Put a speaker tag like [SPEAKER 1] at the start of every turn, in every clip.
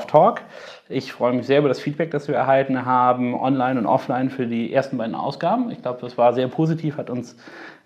[SPEAKER 1] Dorf Talk. Ich freue mich sehr über das Feedback, das wir erhalten haben, online und offline für die ersten beiden Ausgaben. Ich glaube, das war sehr positiv, hat uns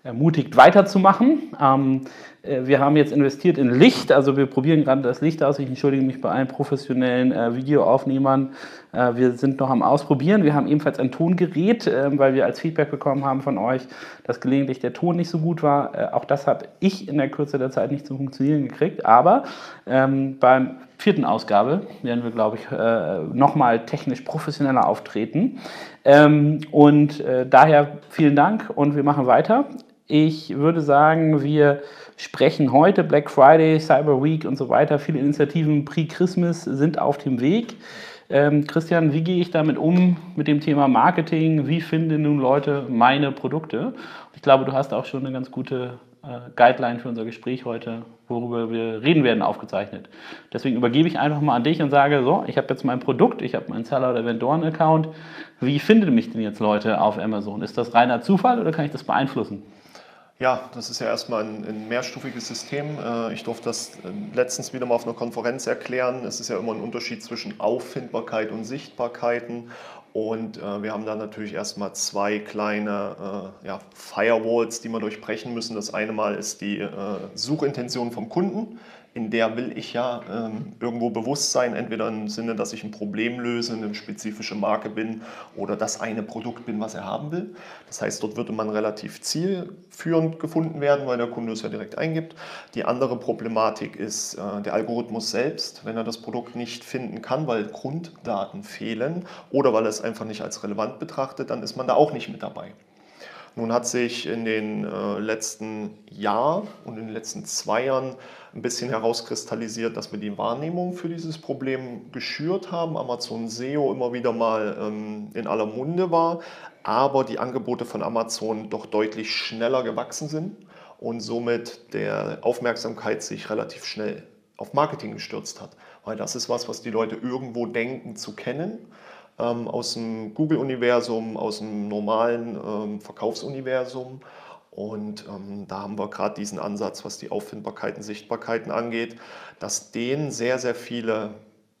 [SPEAKER 1] ermutigt, weiterzumachen. Ähm, äh, wir haben jetzt investiert in Licht, also wir probieren gerade das Licht aus. Ich entschuldige mich bei allen professionellen äh, Videoaufnehmern. Äh, wir sind noch am Ausprobieren. Wir haben ebenfalls ein Tongerät, äh, weil wir als Feedback bekommen haben von euch, dass gelegentlich der Ton nicht so gut war. Äh, auch das habe ich in der Kürze der Zeit nicht zum Funktionieren gekriegt. Aber ähm, beim vierten Ausgabe werden wir, glaube ich, äh, nochmal technisch professioneller auftreten. Ähm, und daher vielen Dank und wir machen weiter. Ich würde sagen, wir sprechen heute Black Friday, Cyber Week und so weiter. Viele Initiativen pre-Christmas sind auf dem Weg. Ähm, Christian, wie gehe ich damit um mit dem Thema Marketing? Wie finden nun Leute meine Produkte? Ich glaube, du hast auch schon eine ganz gute äh, Guideline für unser Gespräch heute, worüber wir reden werden, aufgezeichnet. Deswegen übergebe ich einfach mal an dich und sage, so, ich habe jetzt mein Produkt, ich habe meinen Seller- oder Vendoren-Account. Wie finden mich denn jetzt Leute auf Amazon? Ist das reiner Zufall oder kann ich das beeinflussen?
[SPEAKER 2] Ja, das ist ja erstmal ein, ein mehrstufiges System. Äh, ich durfte das äh, letztens wieder mal auf einer Konferenz erklären. Es ist ja immer ein Unterschied zwischen Auffindbarkeit und Sichtbarkeiten. Und äh, wir haben da natürlich erstmal zwei kleine äh, ja, Firewalls, die wir durchbrechen müssen. Das eine Mal ist die äh, Suchintention vom Kunden in der will ich ja ähm, irgendwo bewusst sein, entweder im Sinne, dass ich ein Problem löse, eine spezifische Marke bin oder das eine Produkt bin, was er haben will. Das heißt, dort würde man relativ zielführend gefunden werden, weil der Kunde es ja direkt eingibt. Die andere Problematik ist äh, der Algorithmus selbst, wenn er das Produkt nicht finden kann, weil Grunddaten fehlen oder weil er es einfach nicht als relevant betrachtet, dann ist man da auch nicht mit dabei. Nun hat sich in den äh, letzten Jahr und in den letzten zwei Jahren ein bisschen herauskristallisiert, dass wir die Wahrnehmung für dieses Problem geschürt haben. Amazon SEO immer wieder mal ähm, in aller Munde war, aber die Angebote von Amazon doch deutlich schneller gewachsen sind und somit der Aufmerksamkeit sich relativ schnell auf Marketing gestürzt hat. Weil das ist was, was die Leute irgendwo denken zu kennen ähm, aus dem Google-Universum, aus dem normalen ähm, Verkaufsuniversum. Und ähm, da haben wir gerade diesen Ansatz, was die Auffindbarkeiten, Sichtbarkeiten angeht, dass den sehr, sehr viele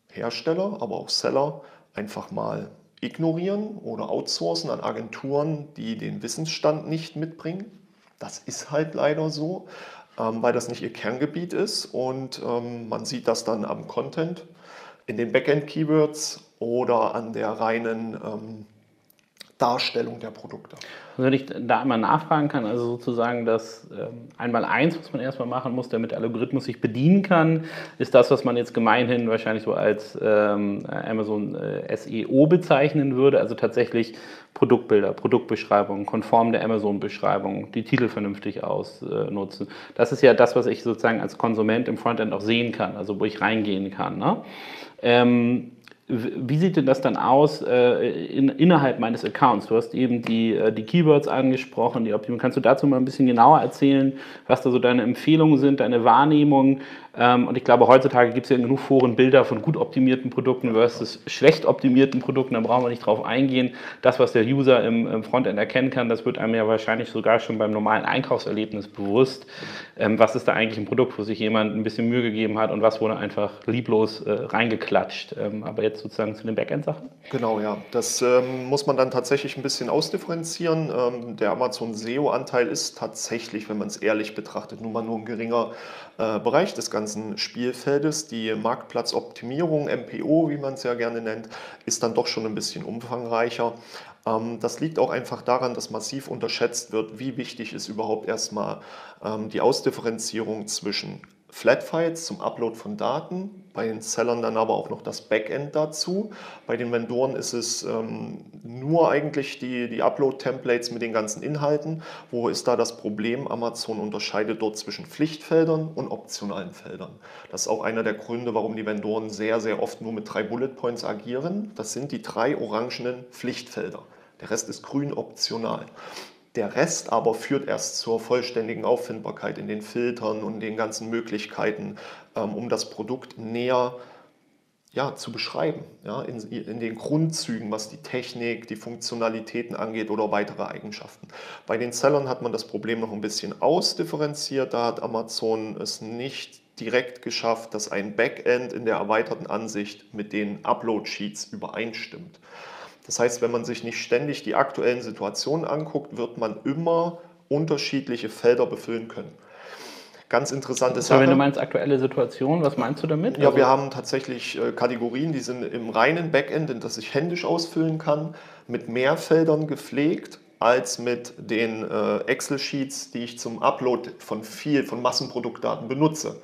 [SPEAKER 2] Hersteller, aber auch Seller einfach mal ignorieren oder outsourcen an Agenturen, die den Wissensstand nicht mitbringen. Das ist halt leider so, ähm, weil das nicht ihr Kerngebiet ist und ähm, man sieht das dann am Content, in den Backend-Keywords oder an der reinen ähm, Darstellung der Produkte.
[SPEAKER 1] Wenn ich da einmal nachfragen kann, also sozusagen das ähm, einmal eins, was man erstmal machen muss, damit der Algorithmus sich bedienen kann, ist das, was man jetzt gemeinhin wahrscheinlich so als ähm, Amazon äh, SEO bezeichnen würde, also tatsächlich Produktbilder, Produktbeschreibungen, konform der Amazon-Beschreibung, die Titel vernünftig ausnutzen. Das ist ja das, was ich sozusagen als Konsument im Frontend auch sehen kann, also wo ich reingehen kann. Ne? Ähm, wie sieht denn das dann aus äh, in, innerhalb meines Accounts? Du hast eben die, äh, die Keywords angesprochen, die Optimierung. Kannst du dazu mal ein bisschen genauer erzählen, was da so deine Empfehlungen sind, deine Wahrnehmung? Ähm, und ich glaube, heutzutage gibt es ja genug Foren Bilder von gut optimierten Produkten versus schlecht optimierten Produkten. Da brauchen wir nicht drauf eingehen. Das, was der User im, im Frontend erkennen kann, das wird einem ja wahrscheinlich sogar schon beim normalen Einkaufserlebnis bewusst. Ähm, was ist da eigentlich ein Produkt, wo sich jemand ein bisschen Mühe gegeben hat und was wurde einfach lieblos äh, reingeklatscht? Ähm, aber jetzt sozusagen zu den Backend-Sachen?
[SPEAKER 2] Genau, ja. Das ähm, muss man dann tatsächlich ein bisschen ausdifferenzieren. Ähm, der Amazon SEO-Anteil ist tatsächlich, wenn man es ehrlich betrachtet, nun mal nur ein geringer äh, Bereich des Ganzen Spielfeldes. Die Marktplatzoptimierung, MPO, wie man es ja gerne nennt, ist dann doch schon ein bisschen umfangreicher. Ähm, das liegt auch einfach daran, dass massiv unterschätzt wird, wie wichtig ist überhaupt erstmal ähm, die Ausdifferenzierung zwischen Flatfiles zum Upload von Daten, bei den Sellern dann aber auch noch das Backend dazu. Bei den Vendoren ist es ähm, nur eigentlich die, die Upload-Templates mit den ganzen Inhalten. Wo ist da das Problem? Amazon unterscheidet dort zwischen Pflichtfeldern und optionalen Feldern. Das ist auch einer der Gründe, warum die Vendoren sehr, sehr oft nur mit drei Bullet Points agieren. Das sind die drei orangenen Pflichtfelder. Der Rest ist grün optional. Der Rest aber führt erst zur vollständigen Auffindbarkeit in den Filtern und den ganzen Möglichkeiten, ähm, um das Produkt näher ja, zu beschreiben, ja, in, in, den Grundzügen, was die Technik, die Funktionalitäten angeht oder weitere Eigenschaften. Bei den Sellern hat man das Problem noch ein bisschen ausdifferenziert. Da hat Amazon es nicht direkt geschafft, dass ein Backend in der erweiterten Ansicht mit den Upload-Sheets übereinstimmt. Das heißt, wenn man sich nicht ständig die aktuellen Situationen anguckt, wird man immer unterschiedliche Felder befüllen können. Ganz interessante
[SPEAKER 1] Sache. Wenn du meinst aktuelle Situation, was meinst du damit?
[SPEAKER 2] Ja, also wir haben tatsächlich äh, Kategorien, die sind im reinen Backend, in das ich händisch ausfüllen kann, mit mehr Feldern gepflegt als mit den äh, Excel-Sheets, die ich zum Upload von viel, von Massenproduktdaten benutze.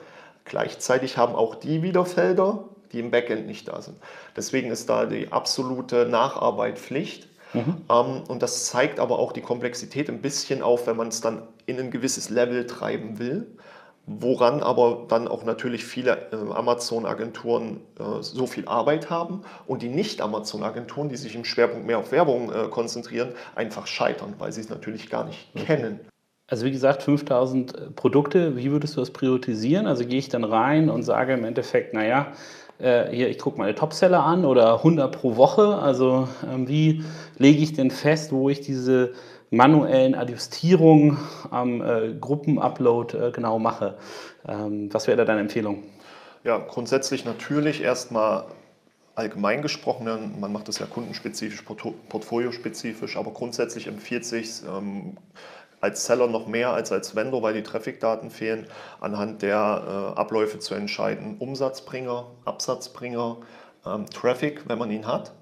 [SPEAKER 2] Gleichzeitig haben auch die wieder Felder, die im Backend nicht da sind. Deswegen ist da die absolute Nacharbeit Pflicht. Mhm. Ähm, und das zeigt aber auch die Komplexität ein bisschen auf, wenn man es dann in ein gewisses Level treiben will. Woran aber dann auch natürlich viele äh, Amazon-Agenturen äh, so viel Arbeit haben und die Nicht-Amazon-Agenturen, die sich im Schwerpunkt mehr auf Werbung äh, konzentrieren, einfach scheitern, weil sie es natürlich gar nicht okay. kennen.
[SPEAKER 1] Also wie gesagt, 5000 Produkte, wie würdest du das priorisieren? Also gehe ich dann rein und sage im Endeffekt, naja, äh, hier, ich gucke meine Topseller an oder 100 pro Woche. Also ähm, wie lege ich denn fest, wo ich diese manuellen Adjustierungen am äh, Gruppenupload äh, genau mache? Ähm, was wäre da deine Empfehlung?
[SPEAKER 2] Ja, grundsätzlich natürlich erstmal allgemein gesprochen, man macht das ja kundenspezifisch, portfoliospezifisch, aber grundsätzlich empfiehlt sich ähm, als Seller noch mehr als als Vendor, weil die Traffic-Daten fehlen, anhand der äh, Abläufe zu entscheiden. Umsatzbringer, Absatzbringer, ähm, Traffic, wenn man ihn hat,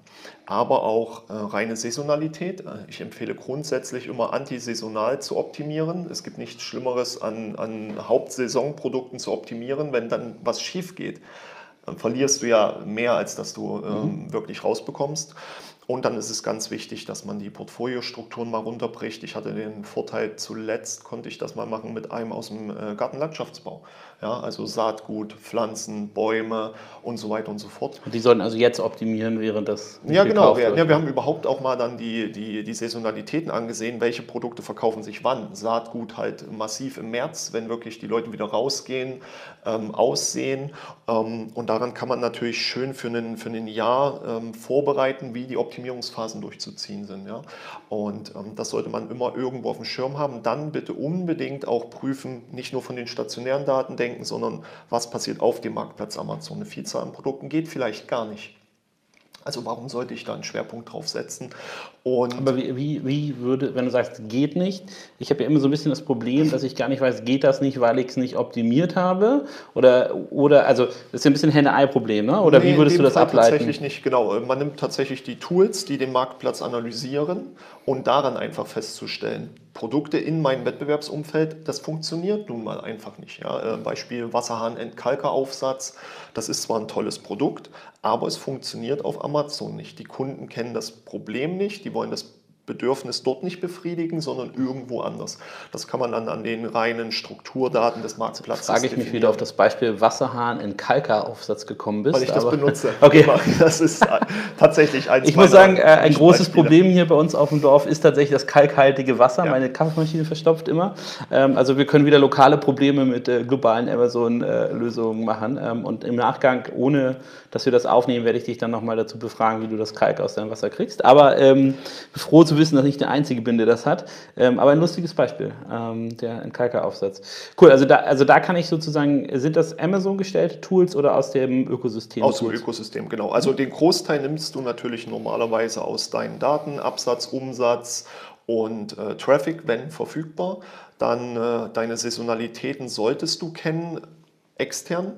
[SPEAKER 2] aber auch äh, reine Saisonalität. Äh, ich empfehle grundsätzlich immer antisaisonal zu optimieren. Es gibt nichts Schlimmeres an, an Hauptsaisonprodukten zu optimieren, wenn dann was schief geht. Dann verlierst du ja mehr, als dass du ähm, mhm. wirklich rausbekommst. Und dann ist es ganz wichtig, dass man die Portfoliostrukturen mal runterbricht. Ich hatte den Vorteil, zuletzt konnte ich das mal machen mit einem aus dem äh, Gartenlandschaftsbau. Ja, also Saatgut, Pflanzen, Bäume und so weiter und so fort.
[SPEAKER 1] Und die sollen also jetzt optimieren, während das.
[SPEAKER 2] Ja, genau. Wir, ja, wir haben überhaupt auch mal dann die, die, die Saisonalitäten angesehen, welche Produkte verkaufen sich wann. Saatgut halt massiv im März, wenn wirklich die Leute wieder rausgehen, ähm, aussehen. Ähm, und daran kann man natürlich schön für ein für einen Jahr ähm, vorbereiten, wie die Optimierungsphasen durchzuziehen sind. Ja? Und ähm, das sollte man immer irgendwo auf dem Schirm haben. Dann bitte unbedingt auch prüfen, nicht nur von den stationären Daten denken, denken, sondern was passiert auf dem Marktplatz Amazon. Eine Vielzahl an Produkten geht vielleicht gar nicht. Also warum sollte ich da einen Schwerpunkt drauf setzen?
[SPEAKER 1] Und Aber wie, wie, wie würde, wenn du sagst, geht nicht, ich habe ja immer so ein bisschen das Problem, dass ich gar nicht weiß, geht das nicht, weil ich es nicht optimiert habe? Oder, oder also das ist ja ein bisschen Henne-Ei-Problem, ne? oder nee, wie würdest du das Fall ableiten?
[SPEAKER 2] Tatsächlich nicht, genau. Man nimmt tatsächlich die Tools, die den Marktplatz analysieren und daran einfach festzustellen, Produkte in meinem Wettbewerbsumfeld, das funktioniert nun mal einfach nicht. Ja. Äh, Beispiel Wasserhahn-Entkalkeraufsatz, das ist zwar ein tolles Produkt, aber es funktioniert auf Amazon nicht. Die Kunden kennen das Problem nicht, die wollen das Bedürfnis dort nicht befriedigen, sondern irgendwo anders. Das kann man dann an den reinen Strukturdaten des Marktplatzes
[SPEAKER 1] Frage ich mich wieder auf das Beispiel Wasserhahn in Kalkeraufsatz gekommen bist.
[SPEAKER 2] Weil ich das benutze.
[SPEAKER 1] Okay.
[SPEAKER 2] Das ist tatsächlich
[SPEAKER 1] eins Ich muss sagen, äh, ein großes Beispiele. Problem hier bei uns auf dem Dorf ist tatsächlich das kalkhaltige Wasser. Ja. Meine Kaffeemaschine verstopft immer. Ähm, also wir können wieder lokale Probleme mit äh, globalen Amazon-Lösungen machen. Ähm, und im Nachgang, ohne dass wir das aufnehmen, werde ich dich dann nochmal dazu befragen, wie du das Kalk aus deinem Wasser kriegst. Aber ähm, froh zu wissen, dass ich der Einzige bin, der das hat. Ähm, aber ein lustiges Beispiel, ähm, der Entkalker-Aufsatz. Cool, also da, also da kann ich sozusagen, sind das Amazon gestellte Tools oder aus dem Ökosystem?
[SPEAKER 2] Aus dem Ökosystem, genau. Also den Großteil nimmst du natürlich normalerweise aus deinen Daten, Absatz, Umsatz und äh, Traffic, wenn verfügbar. Dann äh, deine Saisonalitäten solltest du kennen extern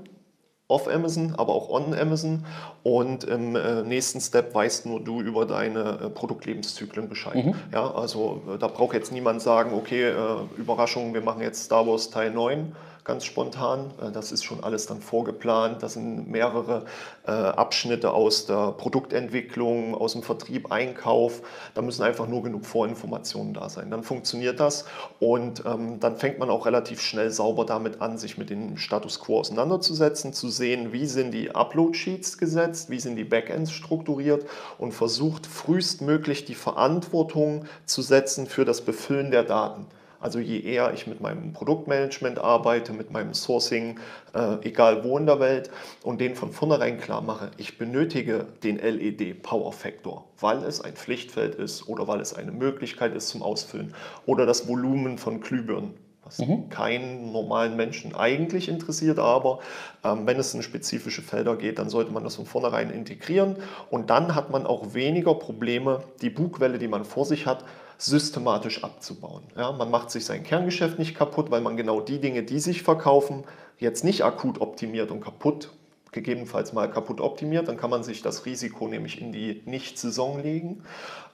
[SPEAKER 2] off Amazon, aber auch on Amazon. Und im äh, nächsten Step weißt nur du über deine äh, Produktlebenszyklen Bescheid. Mhm. Ja, also äh, da braucht jetzt niemand sagen, okay, Überraschung, wir machen jetzt Star Wars Teil 9 ganz spontan. Äh, das ist schon alles dann vorgeplant. Das sind mehrere äh, Abschnitte aus der Produktentwicklung, aus dem Vertrieb, Einkauf. Da müssen einfach nur genug Vorinformationen da sein. Dann funktioniert das und ähm, dann fängt man auch relativ schnell sauber damit an, sich mit dem Status quo auseinanderzusetzen, zu sehen, wie sind die Upload-Sheets gesetzt, wie sind die Backends strukturiert und versucht frühestmöglich die Verantwortung zu setzen für das Befüllen der Daten. Also je eher ich mit meinem Produktmanagement arbeite, mit meinem Sourcing, äh, egal wo in der Welt, und denen von vornherein klar mache, ich benötige den LED Power Factor, weil es ein Pflichtfeld ist oder weil es eine Möglichkeit ist zum Ausfüllen oder das Volumen von Glühbirnen was mhm. keinen normalen Menschen eigentlich interessiert, aber ähm, wenn es in spezifische Felder geht, dann sollte man das von vornherein integrieren und dann hat man auch weniger Probleme, die Bugwelle, die man vor sich hat, systematisch abzubauen. Ja, man macht sich sein Kerngeschäft nicht kaputt, weil man genau die Dinge, die sich verkaufen, jetzt nicht akut optimiert und kaputt, gegebenenfalls mal kaputt optimiert. Dann kann man sich das Risiko nämlich in die Nicht-Saison legen.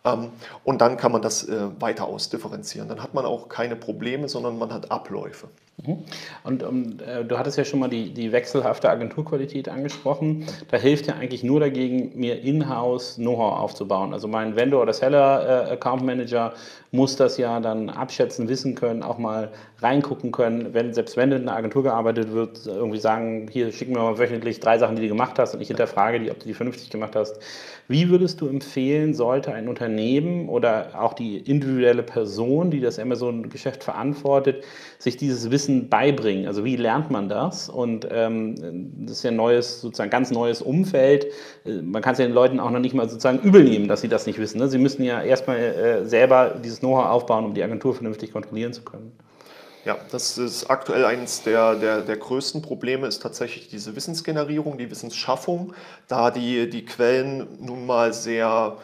[SPEAKER 2] Ähm, und dann kann man das äh, weiter ausdifferenzieren. Dann hat man auch keine Probleme, sondern man hat Abläufe.
[SPEAKER 1] Mhm. Und um, äh, du hattest ja schon mal die, die wechselhafte Agenturqualität angesprochen. Da hilft ja eigentlich nur dagegen, mir in-house Know-how aufzubauen. Also mein Vendor oder Seller äh, muss das ja dann abschätzen, wissen können, auch mal reingucken können. Wenn, selbst wenn in einer Agentur gearbeitet wird, irgendwie sagen, hier schicken wir mal wöchentlich drei Sachen, die du gemacht hast und ich hinterfrage die, ob du die 50 gemacht hast. Wie würdest du empfehlen, sollte ein Unternehmen oder auch die individuelle Person, die das Amazon-Geschäft verantwortet, sich dieses Wissen Wissen beibringen? Also wie lernt man das? Und ähm, das ist ja ein neues, sozusagen ganz neues Umfeld. Äh, man kann es ja den Leuten auch noch nicht mal sozusagen übel nehmen, dass sie das nicht wissen. Ne? Sie müssen ja erstmal äh, selber dieses Know-how aufbauen, um die Agentur vernünftig kontrollieren zu können.
[SPEAKER 2] Ja, das ist aktuell eines der, der, der größten Probleme, ist tatsächlich diese Wissensgenerierung, die Wissensschaffung, da die, die Quellen nun mal sehr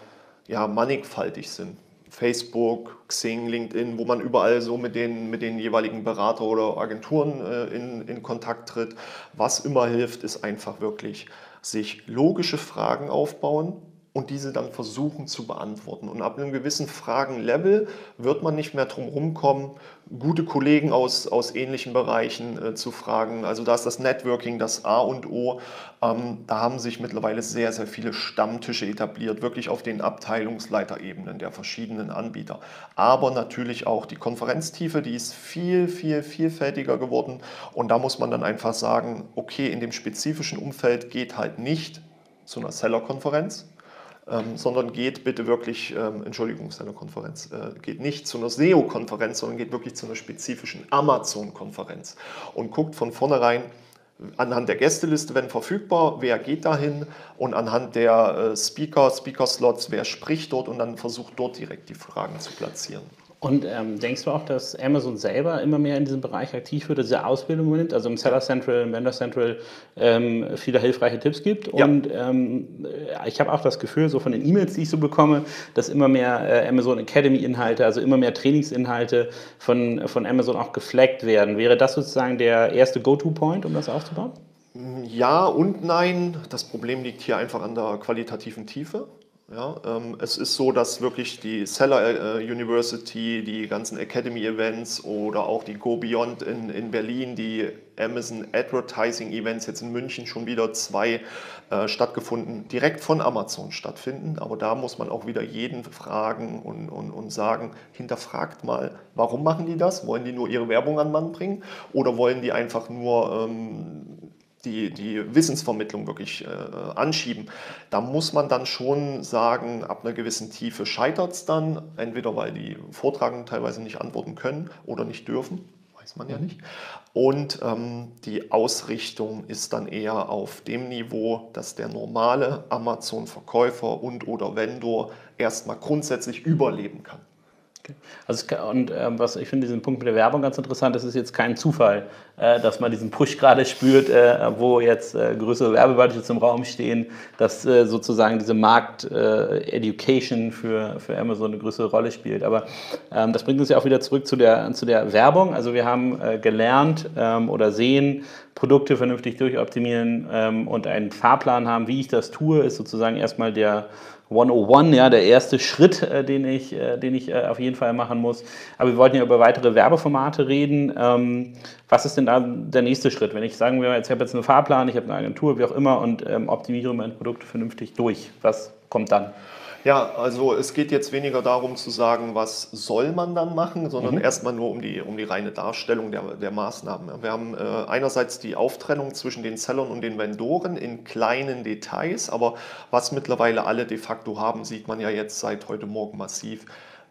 [SPEAKER 2] ja, mannigfaltig sind. Facebook, Xing, LinkedIn, wo man überall so mit den, mit den jeweiligen Berater oder Agenturen äh, in, in Kontakt tritt. Was immer hilft, ist einfach wirklich sich logische Fragen aufbauen, und diese dann versuchen zu beantworten. Und ab einem gewissen Fragenlevel wird man nicht mehr drum rumkommen, gute Kollegen aus, aus ähnlichen Bereichen äh, zu fragen. Also da ist das Networking das A und O. Ähm, da haben sich mittlerweile sehr, sehr viele Stammtische etabliert, wirklich auf den Abteilungsleiterebenen der verschiedenen Anbieter. Aber natürlich auch die Konferenztiefe, die ist viel, viel vielfältiger geworden. Und da muss man dann einfach sagen, okay, in dem spezifischen Umfeld geht halt nicht zu einer Seller-Konferenz, ähm, sondern geht bitte wirklich, ähm, Entschuldigung, seine Konferenz, äh, geht nicht zu einer SEO-Konferenz, sondern geht wirklich zu einer spezifischen Amazon-Konferenz und guckt von vornherein, anhand der Gästeliste, wenn verfügbar, wer geht dahin und anhand der äh, Speaker, Speaker-Slots, wer spricht dort und dann versucht dort direkt die Fragen zu platzieren.
[SPEAKER 1] Und ähm, denkst du auch, dass Amazon selber immer mehr in diesem Bereich aktiv wird, diese Ausbildung übernimmt, also im Seller Central, im Vendor Central ähm, viele hilfreiche Tipps gibt? Ja. Und ähm, ich habe auch das Gefühl, so von den E-Mails, die ich so bekomme, dass immer mehr äh, Amazon Academy-Inhalte, also immer mehr Trainingsinhalte von, von Amazon auch geflaggt werden. Wäre das sozusagen der erste Go-To-Point, um das aufzubauen?
[SPEAKER 2] Ja und nein. Das Problem liegt hier einfach an der qualitativen Tiefe. Ja, ähm, es ist so, dass wirklich die Seller äh, University, die ganzen Academy Events oder auch die Go Beyond in, in Berlin, die Amazon Advertising Events jetzt in München schon wieder zwei äh, stattgefunden, direkt von Amazon stattfinden. Aber da muss man auch wieder jeden fragen und, und, und sagen, hinterfragt mal, warum machen die das? Wollen die nur ihre Werbung an Mann bringen oder wollen die einfach nur ähm, die, die Wissensvermittlung wirklich äh, anschieben, da muss man dann schon sagen, ab einer gewissen Tiefe scheitert es dann, entweder weil die Vortragenden teilweise nicht antworten können oder nicht dürfen, weiß man ja nicht. Und ähm, die Ausrichtung ist dann eher auf dem Niveau, dass der normale Amazon-Verkäufer und oder Vendor erstmal grundsätzlich überleben kann.
[SPEAKER 1] Also und ähm, was ich finde diesen Punkt mit der Werbung ganz interessant, das ist jetzt kein Zufall, äh, dass man diesen Push gerade spürt, äh, wo jetzt äh, größere Werbebudgets im Raum stehen, dass äh, sozusagen diese Markt-Education äh, für, für Amazon eine größere Rolle spielt. Aber ähm, das bringt uns ja auch wieder zurück zu der, zu der Werbung. Also wir haben äh, gelernt ähm, oder sehen, Produkte vernünftig durchoptimieren ähm, und einen Fahrplan haben, wie ich das tue, ist sozusagen erstmal der 101, ja, der erste Schritt, äh, den ich, äh, den ich äh, auf jeden Fall machen muss. Aber wir wollten ja über weitere Werbeformate reden. Ähm, was ist denn da der nächste Schritt? Wenn ich sagen wir, jetzt habe jetzt einen Fahrplan, ich habe eine Agentur, wie auch immer und ähm, optimiere mein Produkt vernünftig durch. Was kommt dann?
[SPEAKER 2] Ja, also es geht jetzt weniger darum zu sagen, was soll man dann machen, sondern mhm. erstmal nur um die, um die reine Darstellung der, der Maßnahmen. Wir haben äh, einerseits die Auftrennung zwischen den Sellern und den Vendoren in kleinen Details, aber was mittlerweile alle de facto haben, sieht man ja jetzt seit heute Morgen massiv.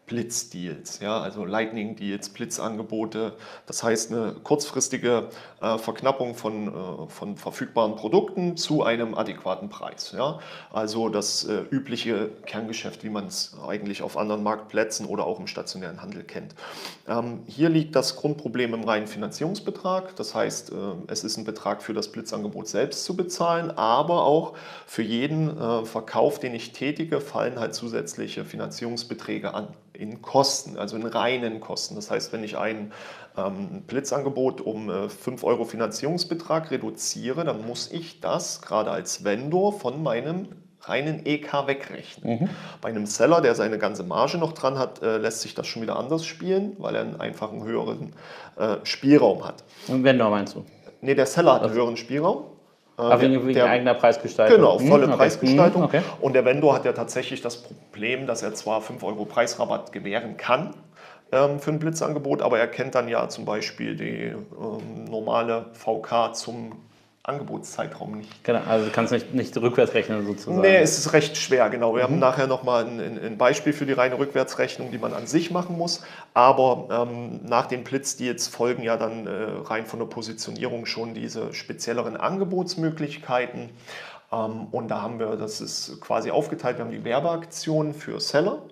[SPEAKER 2] Blitzdeals, ja, also Lightning Deals, Blitzangebote. Das heißt eine kurzfristige äh, Verknappung von, äh, von verfügbaren Produkten zu einem adäquaten Preis. Ja. Also das äh, übliche Kerngeschäft, wie man es eigentlich auf anderen Marktplätzen oder auch im stationären Handel kennt. Ähm, hier liegt das Grundproblem im reinen Finanzierungsbetrag. Das heißt, äh, es ist ein Betrag für das Blitzangebot selbst zu bezahlen, aber auch für jeden äh, Verkauf, den ich tätige, fallen halt zusätzliche Finanzierungsbeträge an in Kosten, also in reinen Kosten. Das heißt, wenn ich ein ähm, Blitzangebot um äh, 5 Euro Finanzierungsbetrag reduziere, dann muss ich das gerade als Vendor von meinem reinen EK wegrechnen. Mhm. Bei einem Seller, der seine ganze Marge noch dran hat, äh, lässt sich das schon wieder anders spielen, weil er einen einfachen höheren äh, Spielraum hat.
[SPEAKER 1] Und Vendor meinst du?
[SPEAKER 2] Nee, der Seller hat einen also höheren Spielraum.
[SPEAKER 1] Äh, wegen, wegen der, eigener Preisgestaltung.
[SPEAKER 2] Genau, volle hm, okay. Preisgestaltung. Hm, okay. Und der Vendor hat ja tatsächlich das Problem, dass er zwar 5 Euro Preisrabatt gewähren kann ähm, für ein Blitzangebot, aber er kennt dann ja zum Beispiel die ähm, normale VK zum Angebotszeitraum nicht.
[SPEAKER 1] Genau, also du kannst nicht, nicht rückwärts rechnen sozusagen.
[SPEAKER 2] Nee, es ist recht schwer, genau. Wir mhm. haben nachher nochmal ein, ein Beispiel für die reine Rückwärtsrechnung, die man an sich machen muss. Aber ähm, nach den Blitzdeals folgen ja dann äh, rein von der Positionierung schon diese spezielleren Angebotsmöglichkeiten. Ähm, und da haben wir, das ist quasi aufgeteilt, wir haben die Werbeaktionen für Seller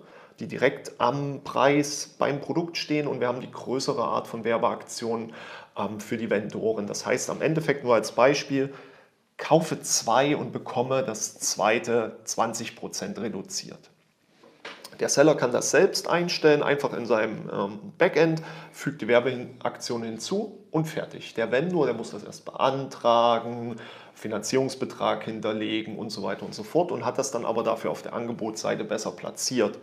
[SPEAKER 2] die direkt am Preis beim Produkt stehen und wir haben die größere Art von Werbeaktionen ähm, für die Vendoren. Das heißt am Endeffekt nur als Beispiel, kaufe zwei und bekomme das zweite 20% reduziert. Der Seller kann das selbst einstellen, einfach in seinem ähm, Backend, fügt die Werbeaktion hinzu und fertig. Der Vendor, der muss das erst beantragen, Finanzierungsbetrag hinterlegen und so weiter und so fort und hat das dann aber dafür auf der Angebotsseite besser platziert.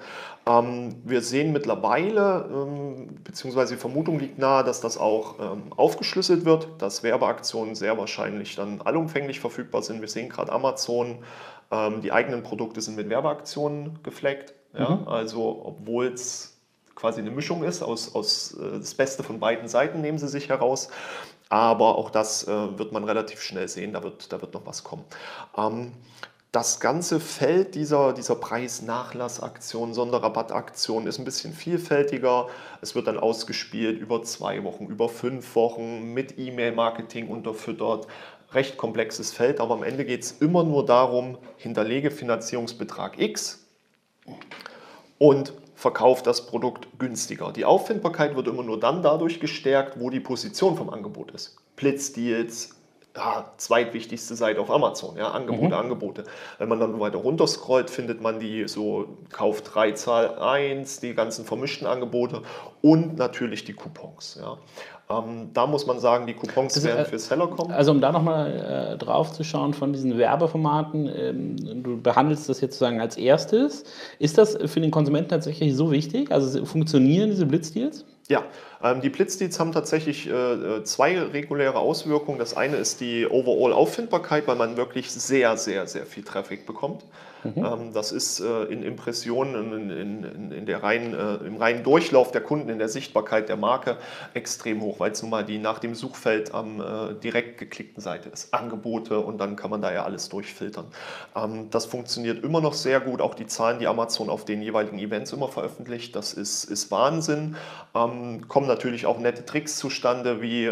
[SPEAKER 2] Ähm, wir sehen mittlerweile, ähm, beziehungsweise die Vermutung liegt nahe, dass das auch ähm, aufgeschlüsselt wird, dass Werbeaktionen sehr wahrscheinlich dann allumfänglich verfügbar sind. Wir sehen gerade Amazon, ähm, die eigenen Produkte sind mit Werbeaktionen gefleckt. Ja? Mhm. Also obwohl es quasi eine Mischung ist, aus, aus äh, das Beste von beiden Seiten nehmen sie sich heraus. Aber auch das äh, wird man relativ schnell sehen, da wird, da wird noch was kommen. Ähm, das ganze Feld dieser, dieser Preisnachlassaktion, Sonderrabattaktion ist ein bisschen vielfältiger. Es wird dann ausgespielt über zwei Wochen, über fünf Wochen mit E-Mail-Marketing unterfüttert. Recht komplexes Feld, aber am Ende geht es immer nur darum, hinterlege Finanzierungsbetrag X und verkauft das Produkt günstiger. Die Auffindbarkeit wird immer nur dann dadurch gestärkt, wo die Position vom Angebot ist. Blitzdeals, ja, zweitwichtigste Seite auf Amazon, ja, Angebote, mhm. Angebote. Wenn man dann weiter runter scrollt, findet man die so Kauf 3, Zahl 1, die ganzen vermischten Angebote und natürlich die Coupons. Ja. Ähm, da muss man sagen, die Coupons das werden äh, für Seller kommen.
[SPEAKER 1] Also um da nochmal äh, drauf zu schauen von diesen Werbeformaten, ähm, du behandelst das jetzt sozusagen als erstes. Ist das für den Konsumenten tatsächlich so wichtig? Also funktionieren diese Blitzdeals?
[SPEAKER 2] Ja, ähm, die Blitzdeals haben tatsächlich äh, äh, zwei reguläre Auswirkungen. Das eine ist die Overall-Auffindbarkeit, weil man wirklich sehr, sehr, sehr viel Traffic bekommt. Mhm. Ähm, das ist äh, in Impressionen, in, in, in der reinen, äh, im reinen Durchlauf der Kunden, in der Sichtbarkeit der Marke extrem hoch, weil es nun mal die nach dem Suchfeld am äh, direkt geklickten Seite ist. Angebote und dann kann man da ja alles durchfiltern. Ähm, das funktioniert immer noch sehr gut. Auch die Zahlen, die Amazon auf den jeweiligen Events immer veröffentlicht, das ist, ist Wahnsinn. Ähm, kommen natürlich auch nette Tricks zustande, wie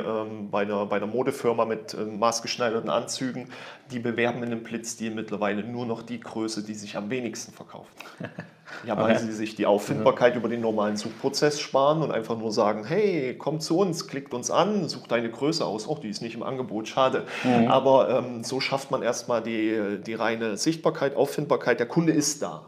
[SPEAKER 2] bei, einer, bei einer Modefirma mit maßgeschneiderten Anzügen. Die bewerben in einem Blitzdeal mittlerweile nur noch die Größe Größe, die sich am wenigsten verkauft. Ja, weil okay. sie sich die Auffindbarkeit über den normalen Suchprozess sparen und einfach nur sagen, hey, komm zu uns, klickt uns an, such deine Größe aus. Oh, die ist nicht im Angebot, schade. Mhm. Aber ähm, so schafft man erstmal die, die reine Sichtbarkeit, Auffindbarkeit. Der Kunde ist da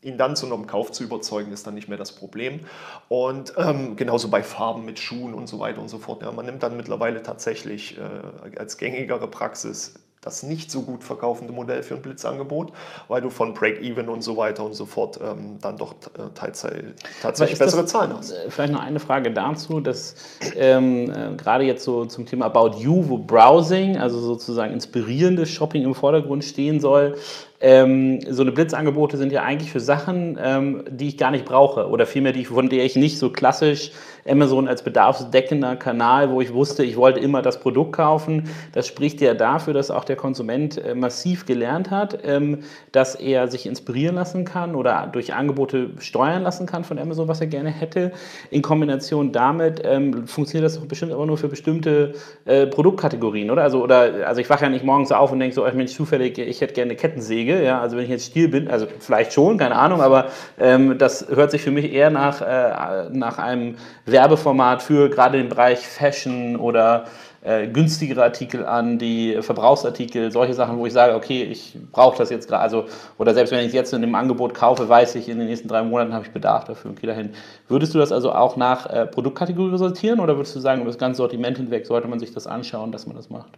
[SPEAKER 2] ihn dann zu einem Kauf zu überzeugen, ist dann nicht mehr das Problem. Und ähm, genauso bei Farben mit Schuhen und so weiter und so fort. Ja, man nimmt dann mittlerweile tatsächlich äh, als gängigere Praxis das nicht so gut verkaufende Modell für ein Blitzangebot, weil du von Break-Even und so weiter und so fort ähm, dann doch äh, Teilzeit, tatsächlich bessere das, Zahlen hast.
[SPEAKER 1] Äh, vielleicht noch eine Frage dazu, dass ähm, äh, gerade jetzt so zum Thema About You, wo Browsing, also sozusagen inspirierendes Shopping im Vordergrund stehen soll, ähm, so eine Blitzangebote sind ja eigentlich für Sachen, ähm, die ich gar nicht brauche oder vielmehr, die, von der ich nicht so klassisch Amazon als bedarfsdeckender Kanal, wo ich wusste, ich wollte immer das Produkt kaufen. Das spricht ja dafür, dass auch der Konsument äh, massiv gelernt hat, ähm, dass er sich inspirieren lassen kann oder durch Angebote steuern lassen kann von Amazon, was er gerne hätte. In Kombination damit ähm, funktioniert das doch bestimmt aber nur für bestimmte äh, Produktkategorien, oder? Also, oder? also ich wache ja nicht morgens auf und denke so, ich bin zufällig, ich hätte gerne eine Kettensäge. Ja? Also wenn ich jetzt Stil bin, also vielleicht schon, keine Ahnung, aber ähm, das hört sich für mich eher nach, äh, nach einem Werbeformat für gerade den Bereich Fashion oder äh, günstigere Artikel an, die Verbrauchsartikel, solche Sachen, wo ich sage, okay, ich brauche das jetzt gerade, also, oder selbst wenn ich es jetzt in dem Angebot kaufe, weiß ich, in den nächsten drei Monaten habe ich Bedarf dafür und gehe dahin. Würdest du das also auch nach äh, Produktkategorie sortieren oder würdest du sagen, über das ganze Sortiment hinweg sollte man sich das anschauen, dass man das macht?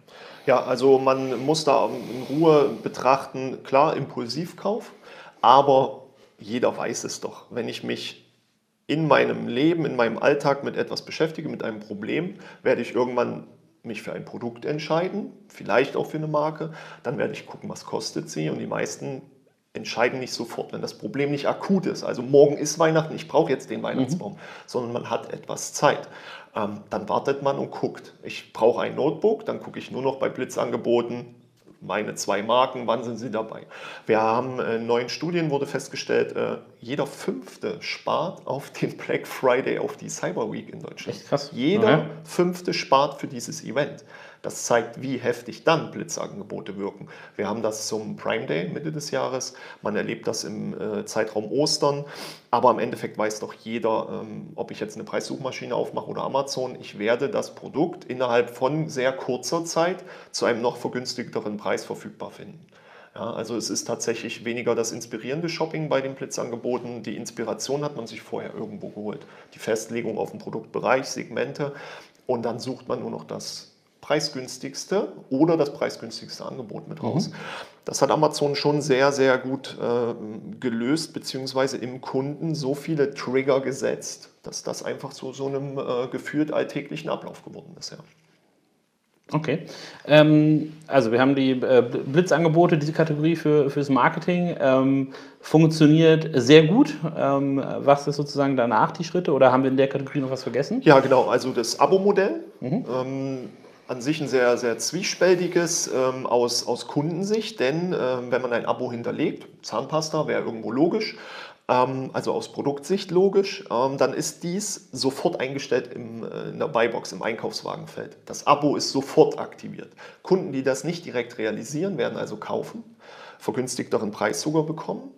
[SPEAKER 2] Ja, also man muss da in Ruhe betrachten, klar, Impulsivkauf, aber jeder weiß es doch. Wenn ich mich in meinem Leben, in meinem Alltag mit etwas beschäftige, mit einem Problem, werde ich irgendwann mich für ein Produkt entscheiden, vielleicht auch für eine Marke. Dann werde ich gucken, was kostet sie. Und die meisten entscheiden nicht sofort, wenn das Problem nicht akut ist. Also morgen ist Weihnachten, ich brauche jetzt den Weihnachtsbaum, mhm. sondern man hat etwas Zeit. Ähm, dann wartet man und guckt. Ich brauche ein Notebook, dann gucke ich nur noch bei Blitzangeboten, meine zwei Marken, wann sind sie dabei? Wir haben in äh, neuen Studien wurde festgestellt, äh, jeder Fünfte spart auf den Black Friday, auf die Cyber Week in Deutschland. Echt krass. Jeder ja. Fünfte spart für dieses Event. Das zeigt, wie heftig dann Blitzangebote wirken. Wir haben das zum Prime Day Mitte des Jahres. Man erlebt das im äh, Zeitraum Ostern. Aber im Endeffekt weiß doch jeder, ähm, ob ich jetzt eine Preissuchmaschine aufmache oder Amazon, ich werde das Produkt innerhalb von sehr kurzer Zeit zu einem noch vergünstigteren Preis verfügbar finden. Ja, also es ist tatsächlich weniger das inspirierende Shopping bei den Blitzangeboten. Die Inspiration hat man sich vorher irgendwo geholt. Die Festlegung auf den Produktbereich, Segmente und dann sucht man nur noch das preisgünstigste oder das preisgünstigste Angebot mit raus. Mhm. Das hat Amazon schon sehr, sehr gut äh, gelöst, beziehungsweise im Kunden so viele Trigger gesetzt, dass das einfach zu so einem äh, gefühlt alltäglichen Ablauf geworden ist. Ja.
[SPEAKER 1] Okay. Ähm, also wir haben die äh, Blitzangebote, diese Kategorie für, fürs Marketing. Ähm, funktioniert sehr gut. Ähm, was ist sozusagen danach die Schritte oder haben wir in der Kategorie noch was vergessen?
[SPEAKER 2] Ja, genau. Also das Abo-Modell. Mhm. An sich ein sehr, sehr zwiespältiges ähm, aus, aus Kundensicht, denn ähm, wenn man ein Abo hinterlegt, Zahnpasta wäre irgendwo logisch, ähm, also aus Produktsicht logisch, ähm, dann ist dies sofort eingestellt im, äh, in der Buybox, im Einkaufswagenfeld. Das Abo ist sofort aktiviert. Kunden, die das nicht direkt realisieren, werden also kaufen, vergünstigteren Preis sogar bekommen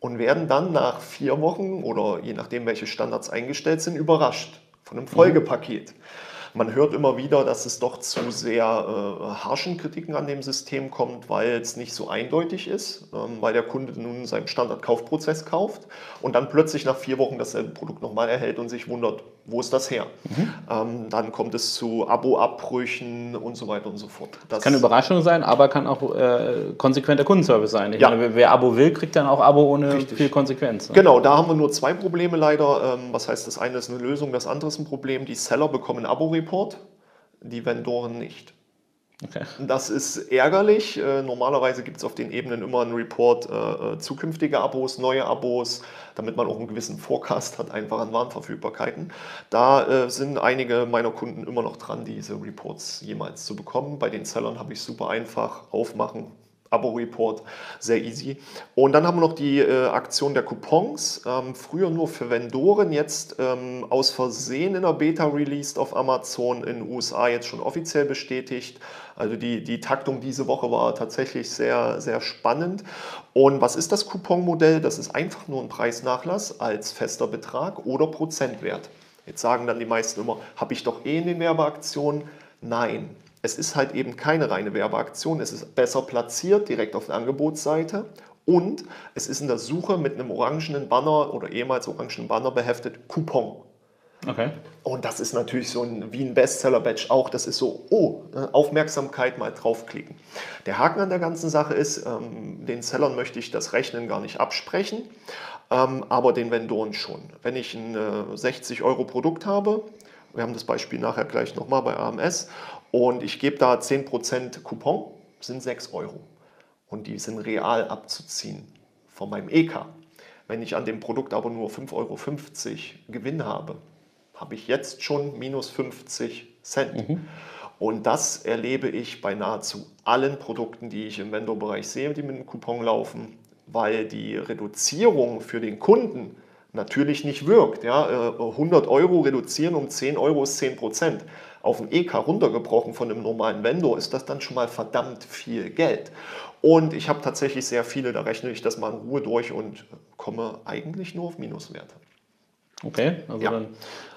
[SPEAKER 2] und werden dann nach vier Wochen oder je nachdem, welche Standards eingestellt sind, überrascht von einem mhm. Folgepaket. Mhm. Man hört immer wieder, dass es doch zu sehr äh, harschen Kritiken an dem System kommt, weil es nicht so eindeutig ist, ähm, weil der Kunde nun seinen Standardkaufprozess kauft und dann plötzlich nach vier Wochen dasselbe Produkt nochmal erhält und sich wundert, wo ist das her? Mhm. Ähm, dann kommt es zu Abo-Abbrüchen und so weiter und so fort.
[SPEAKER 1] Das kann eine Überraschung sein, aber kann auch äh, konsequenter Kundenservice sein. Ich ja. meine, wer Abo will, kriegt dann auch Abo ohne Richtig. viel Konsequenz.
[SPEAKER 2] Ne? Genau, da haben wir nur zwei Probleme leider. Ähm, was heißt, das eine ist eine Lösung, das andere ist ein Problem. Die Seller bekommen Abo-Report, die Vendoren nicht. Okay. Das ist ärgerlich. Äh, normalerweise gibt es auf den Ebenen immer einen Report äh, äh, zukünftige Abos, neue Abos, damit man auch einen gewissen Forecast hat, einfach an Warenverfügbarkeiten. Da äh, sind einige meiner Kunden immer noch dran, diese Reports jemals zu bekommen. Bei den Sellern habe ich super einfach aufmachen, Abo-Report, sehr easy. Und dann haben wir noch die äh, Aktion der Coupons, ähm, früher nur für Vendoren, jetzt ähm, aus Versehen in der Beta released auf Amazon, in den USA jetzt schon offiziell bestätigt. Also die, die Taktung diese Woche war tatsächlich sehr, sehr spannend. Und was ist das Couponmodell? Das ist einfach nur ein Preisnachlass als fester Betrag oder Prozentwert. Jetzt sagen dann die meisten immer, habe ich doch eh in den Werbeaktionen? Nein, es ist halt eben keine reine Werbeaktion, es ist besser platziert, direkt auf der Angebotsseite und es ist in der Suche mit einem orangenen Banner oder ehemals orangenen Banner beheftet Coupon. Okay. Und das ist natürlich so ein, wie ein Bestseller-Badge auch. Das ist so, oh, äh, Aufmerksamkeit mal draufklicken. Der Haken an der ganzen Sache ist, ähm, den Sellern möchte ich das Rechnen gar nicht absprechen, ähm, aber den Vendoren schon. Wenn ich ein äh, 60 Euro Produkt habe, wir haben das Beispiel nachher gleich nochmal bei AMS, und ich gebe da 10% Coupon, sind 6 Euro. Und die sind real abzuziehen von meinem EK. Wenn ich an dem Produkt aber nur 5,50 Euro Gewinn habe, habe ich jetzt schon minus 50 Cent. Mhm. Und das erlebe ich bei nahezu allen Produkten, die ich im Vendor-Bereich sehe, die mit einem Coupon laufen, weil die Reduzierung für den Kunden natürlich nicht wirkt. Ja, 100 äh, Euro reduzieren um 10 Euro ist 10 Prozent auf ein EK runtergebrochen von einem normalen Vendor, ist das dann schon mal verdammt viel Geld. Und ich habe tatsächlich sehr viele, da rechne ich das mal in Ruhe durch und komme eigentlich nur auf Minuswerte.
[SPEAKER 1] Okay, also ja. dann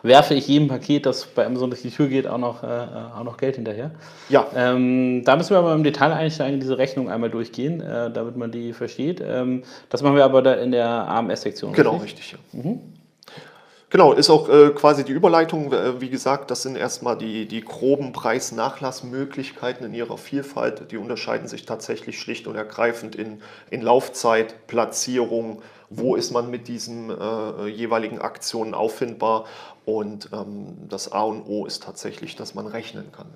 [SPEAKER 1] werfe ich jedem Paket, das bei Amazon durch die Tür geht, auch noch, äh, auch noch Geld hinterher. Ja. Ähm, da müssen wir aber im Detail einsteigen, diese Rechnung einmal durchgehen, äh, damit man die versteht. Ähm, das machen wir aber da in der AMS-Sektion.
[SPEAKER 2] Genau, richtig. richtig ja. mhm. Genau, ist auch äh, quasi die Überleitung. Äh, wie gesagt, das sind erstmal die, die groben Preisnachlassmöglichkeiten in ihrer Vielfalt. Die unterscheiden sich tatsächlich schlicht und ergreifend in, in Laufzeit, Platzierung, wo ist man mit diesen äh, jeweiligen Aktionen auffindbar. Und ähm, das A und O ist tatsächlich, dass man rechnen kann.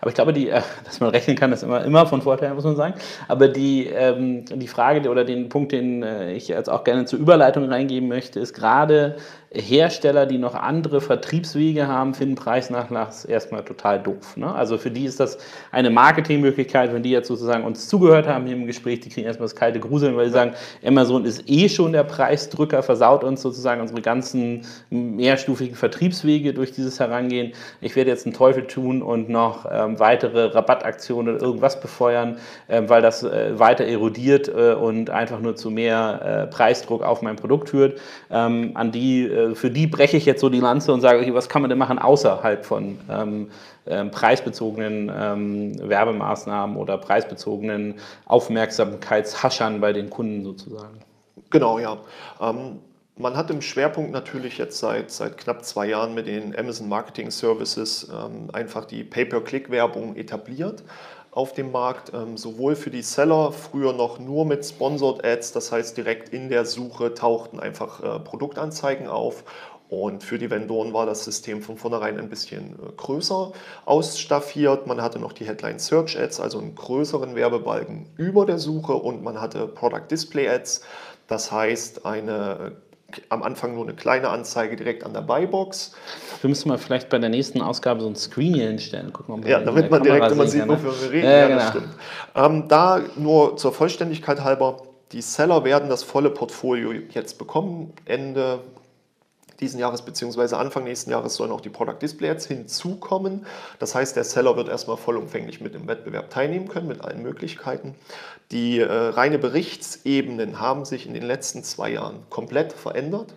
[SPEAKER 1] Aber ich glaube, die, äh, dass man rechnen kann, ist immer, immer von Vorteil, muss man sagen. Aber die, ähm, die Frage oder den Punkt, den äh, ich jetzt auch gerne zur Überleitung reingeben möchte, ist gerade Hersteller, die noch andere Vertriebswege haben, finden Preisnachlass erstmal total doof. Ne? Also für die ist das eine Marketingmöglichkeit, wenn die jetzt sozusagen uns zugehört haben hier im Gespräch, die kriegen erstmal das kalte Gruseln, weil sie sagen, Amazon ist eh schon der Preisdrücker, versaut uns sozusagen unsere ganzen mehrstufigen Vertriebswege durch dieses Herangehen. Ich werde jetzt einen Teufel tun und noch ähm, weitere Rabattaktionen oder irgendwas befeuern, äh, weil das äh, weiter erodiert äh, und einfach nur zu mehr äh, Preisdruck auf mein Produkt führt. Ähm, an die äh, für die breche ich jetzt so die Lanze und sage, okay, was kann man denn machen außerhalb von ähm, ähm, preisbezogenen ähm, Werbemaßnahmen oder preisbezogenen Aufmerksamkeitshaschern bei den Kunden sozusagen?
[SPEAKER 2] Genau, ja. Ähm, man hat im Schwerpunkt natürlich jetzt seit, seit knapp zwei Jahren mit den Amazon Marketing Services ähm, einfach die Pay-per-Click-Werbung etabliert auf dem Markt, ähm, sowohl für die Seller, früher noch nur mit Sponsored Ads, das heißt direkt in der Suche tauchten einfach äh, Produktanzeigen auf und für die Vendoren war das System von vornherein ein bisschen äh, größer ausstaffiert. Man hatte noch die Headline Search Ads, also einen größeren Werbebalken über der Suche und man hatte Product Display Ads, das heißt eine am Anfang nur eine kleine Anzeige direkt an der Buybox.
[SPEAKER 1] Wir müssen mal vielleicht bei der nächsten Ausgabe so ein Screen hier hinstellen.
[SPEAKER 2] Gucken, ja, damit man direkt immer sieht, wofür wir reden. Äh, ja, genau. das stimmt. Ähm, da nur zur Vollständigkeit halber, die Seller werden das volle Portfolio jetzt bekommen. Ende diesen Jahres bzw. Anfang nächsten Jahres sollen auch die Product Display Ads hinzukommen. Das heißt, der Seller wird erstmal vollumfänglich mit dem Wettbewerb teilnehmen können, mit allen Möglichkeiten. Die äh, reine Berichtsebenen haben sich in den letzten zwei Jahren komplett verändert